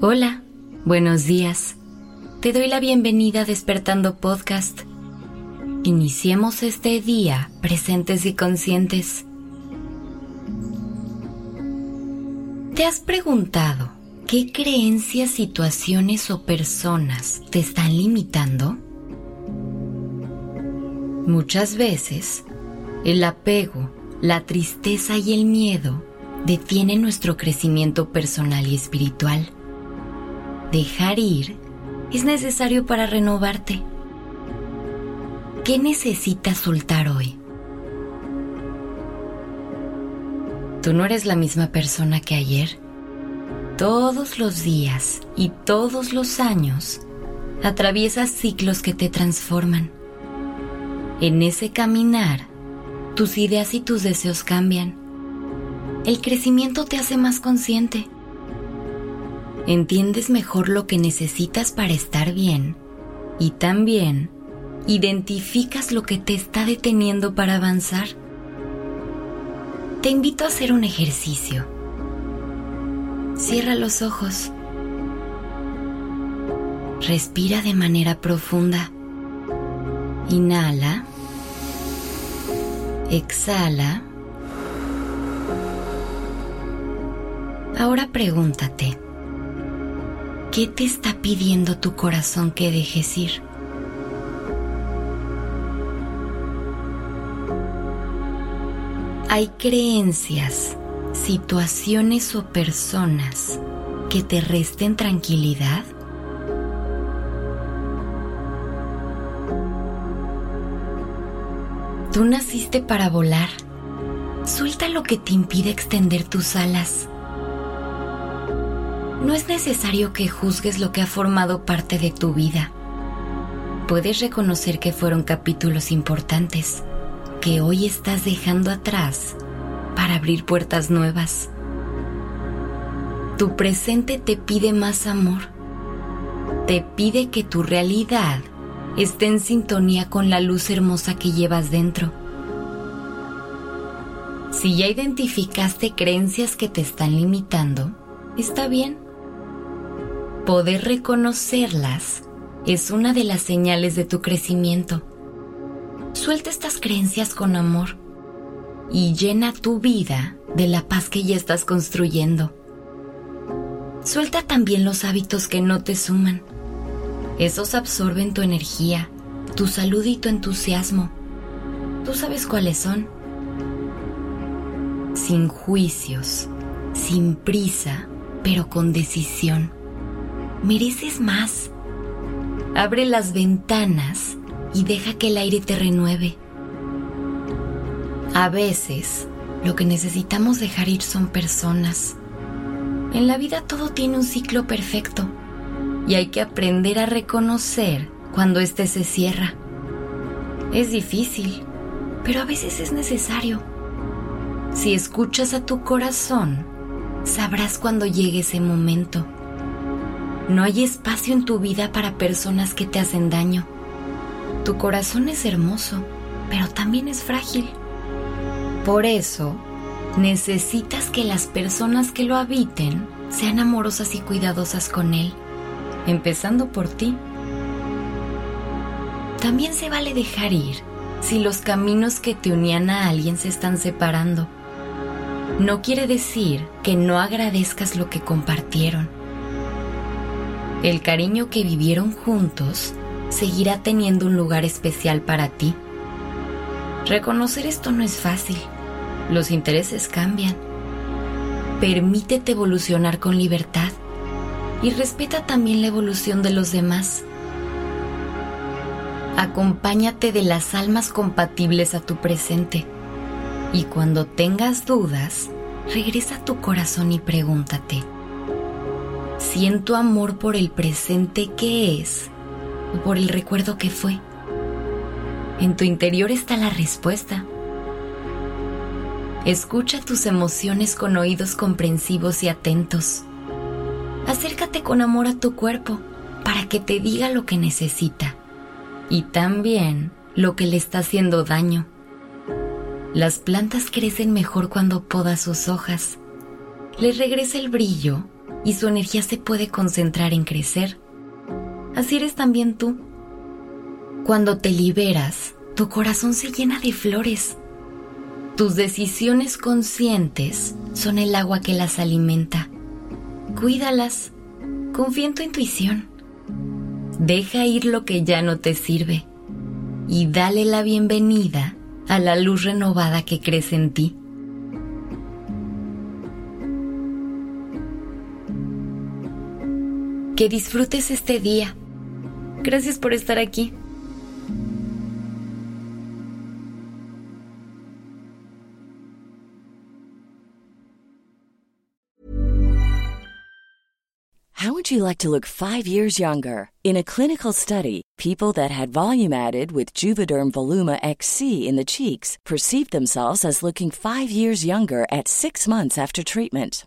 Hola, buenos días. Te doy la bienvenida a Despertando Podcast. Iniciemos este día presentes y conscientes. ¿Te has preguntado qué creencias, situaciones o personas te están limitando? Muchas veces, el apego, la tristeza y el miedo detienen nuestro crecimiento personal y espiritual. Dejar ir es necesario para renovarte. ¿Qué necesitas soltar hoy? Tú no eres la misma persona que ayer. Todos los días y todos los años atraviesas ciclos que te transforman. En ese caminar, tus ideas y tus deseos cambian. El crecimiento te hace más consciente entiendes mejor lo que necesitas para estar bien y también identificas lo que te está deteniendo para avanzar. Te invito a hacer un ejercicio. Cierra los ojos. Respira de manera profunda. Inhala. Exhala. Ahora pregúntate. ¿Qué te está pidiendo tu corazón que dejes ir? Hay creencias, situaciones o personas que te resten tranquilidad. Tú naciste para volar. Suelta lo que te impide extender tus alas. No es necesario que juzgues lo que ha formado parte de tu vida. Puedes reconocer que fueron capítulos importantes que hoy estás dejando atrás para abrir puertas nuevas. Tu presente te pide más amor. Te pide que tu realidad esté en sintonía con la luz hermosa que llevas dentro. Si ya identificaste creencias que te están limitando, está bien Poder reconocerlas es una de las señales de tu crecimiento. Suelta estas creencias con amor y llena tu vida de la paz que ya estás construyendo. Suelta también los hábitos que no te suman. Esos absorben tu energía, tu salud y tu entusiasmo. Tú sabes cuáles son. Sin juicios, sin prisa, pero con decisión mereces más. Abre las ventanas y deja que el aire te renueve. A veces, lo que necesitamos dejar ir son personas. En la vida todo tiene un ciclo perfecto y hay que aprender a reconocer cuando éste se cierra. Es difícil, pero a veces es necesario. Si escuchas a tu corazón, sabrás cuando llegue ese momento. No hay espacio en tu vida para personas que te hacen daño. Tu corazón es hermoso, pero también es frágil. Por eso, necesitas que las personas que lo habiten sean amorosas y cuidadosas con él, empezando por ti. También se vale dejar ir si los caminos que te unían a alguien se están separando. No quiere decir que no agradezcas lo que compartieron el cariño que vivieron juntos seguirá teniendo un lugar especial para ti. Reconocer esto no es fácil. Los intereses cambian. Permítete evolucionar con libertad y respeta también la evolución de los demás. Acompáñate de las almas compatibles a tu presente y cuando tengas dudas, regresa a tu corazón y pregúntate, Siento amor por el presente que es o por el recuerdo que fue. En tu interior está la respuesta. Escucha tus emociones con oídos comprensivos y atentos. Acércate con amor a tu cuerpo para que te diga lo que necesita y también lo que le está haciendo daño. Las plantas crecen mejor cuando podas sus hojas. Les regresa el brillo y su energía se puede concentrar en crecer. Así eres también tú. Cuando te liberas, tu corazón se llena de flores. Tus decisiones conscientes son el agua que las alimenta. Cuídalas. Confía en tu intuición. Deja ir lo que ya no te sirve y dale la bienvenida a la luz renovada que crece en ti. Que disfrutes este día. Gracias por estar aquí. How would you like to look 5 years younger? In a clinical study, people that had volume added with Juvederm Voluma XC in the cheeks perceived themselves as looking 5 years younger at 6 months after treatment.